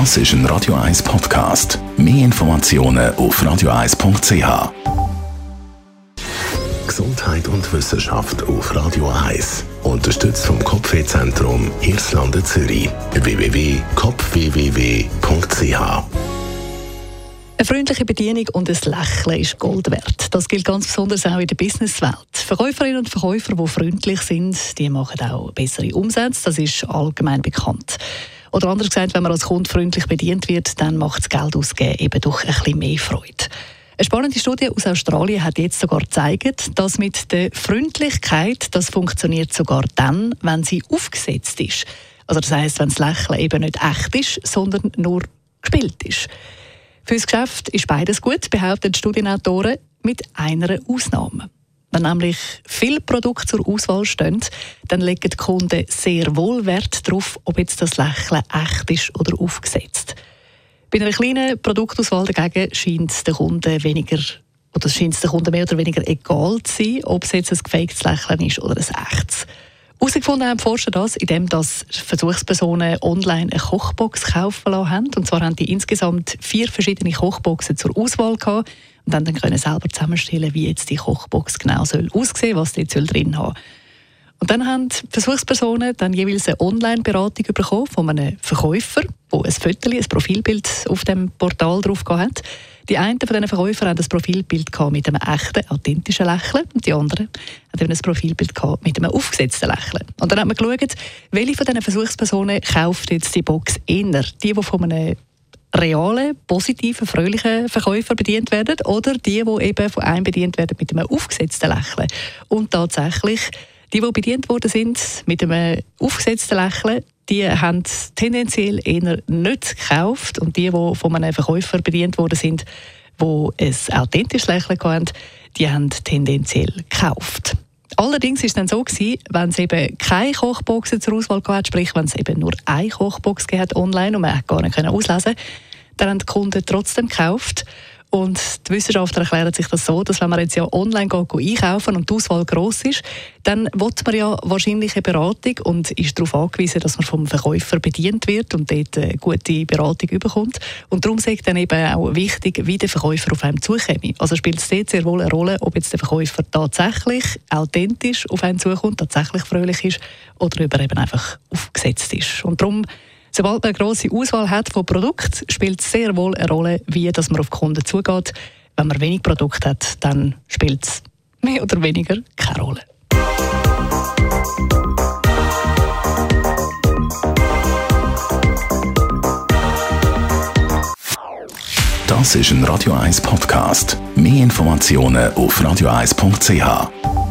Das ist ein Radio 1 Podcast. Mehr Informationen auf radio1.ch. Gesundheit und Wissenschaft auf Radio 1. Unterstützt vom Kopfwehzentrum Irlande Zürich. www.kopfwww.ch eine freundliche Bedienung und ein Lächeln ist Gold wert. Das gilt ganz besonders auch in der Businesswelt. Verkäuferinnen und Verkäufer, die freundlich sind, die machen auch bessere Umsätze. Das ist allgemein bekannt. Oder anders gesagt, wenn man als Kunde freundlich bedient wird, dann macht das Geld ausgeben eben doch ein bisschen mehr Freude. Eine spannende Studie aus Australien hat jetzt sogar gezeigt, dass mit der Freundlichkeit das funktioniert sogar dann, wenn sie aufgesetzt ist. Also das heißt, wenn das Lächeln eben nicht echt ist, sondern nur gespielt ist. Für das Geschäft ist beides gut, behaupten die Studienautoren, mit einer Ausnahme. Wenn nämlich viele Produkte zur Auswahl stehen, dann legen die Kunden sehr wohl Wert darauf, ob jetzt das Lächeln echt ist oder aufgesetzt. Bei einer kleinen Produktauswahl dagegen scheint es den Kunden weniger oder scheint es den Kunden mehr oder weniger egal zu sein, ob es jetzt ein gefaktes Lächeln ist oder ein echtes. Herausgefunden haben Forscher das, indem dass Versuchspersonen online eine Kochbox kaufen lassen haben. Und zwar haben die insgesamt vier verschiedene Kochboxen zur Auswahl gehabt und dann, dann können selber zusammenstellen, wie jetzt die Kochbox genau soll aussehen, was die soll drin haben. Und dann haben die Versuchspersonen dann jeweils eine Online-Beratung bekommen von einem Verkäufer, der ein Foto, ein Profilbild auf dem Portal drauf hat. Die einen von diesen Verkäufern haben ein Profilbild mit einem echten, authentischen Lächeln und die anderen haben ein Profilbild mit einem aufgesetzten Lächeln. Und dann hat man geschaut, welche von diesen Versuchspersonen kauft jetzt die Box eher? Die, die von einem realen, positiven, fröhlichen Verkäufer bedient werden oder die, die eben von einem bedient werden mit einem aufgesetzten Lächeln. Und tatsächlich, die, die bedient worden sind mit einem aufgesetzten Lächeln, die haben tendenziell eher nicht gekauft und die, die von einem Verkäufer bedient worden sind, die ein authentisches Lächeln hatten, die haben tendenziell gekauft. Allerdings war es dann so, gewesen, wenn es eben keine Kochboxen zur Auswahl gab, sprich wenn es eben nur eine Kochbox gab online und man gar nicht auslesen konnte, dann haben die Kunden trotzdem gekauft. Und die Wissenschaftler erklären sich das so, dass wenn man jetzt ja online geht, einkaufen und die Auswahl gross ist, dann will man ja wahrscheinlich eine Beratung und ist darauf angewiesen, dass man vom Verkäufer bedient wird und dort eine gute Beratung bekommt. Und darum ist dann eben auch wichtig, wie der Verkäufer auf einem zukommt. Also spielt es dort sehr wohl eine Rolle, ob jetzt der Verkäufer tatsächlich authentisch auf einen zukommt, tatsächlich fröhlich ist oder ob er eben einfach aufgesetzt ist. Und darum Sobald man eine grosse Auswahl hat von Produkten, spielt es sehr wohl eine Rolle, wie dass man auf Kunden zugeht. Wenn man wenig Produkte hat, dann spielt es mehr oder weniger keine Rolle. Das ist ein Radio 1 Podcast. Mehr Informationen auf radio1.ch.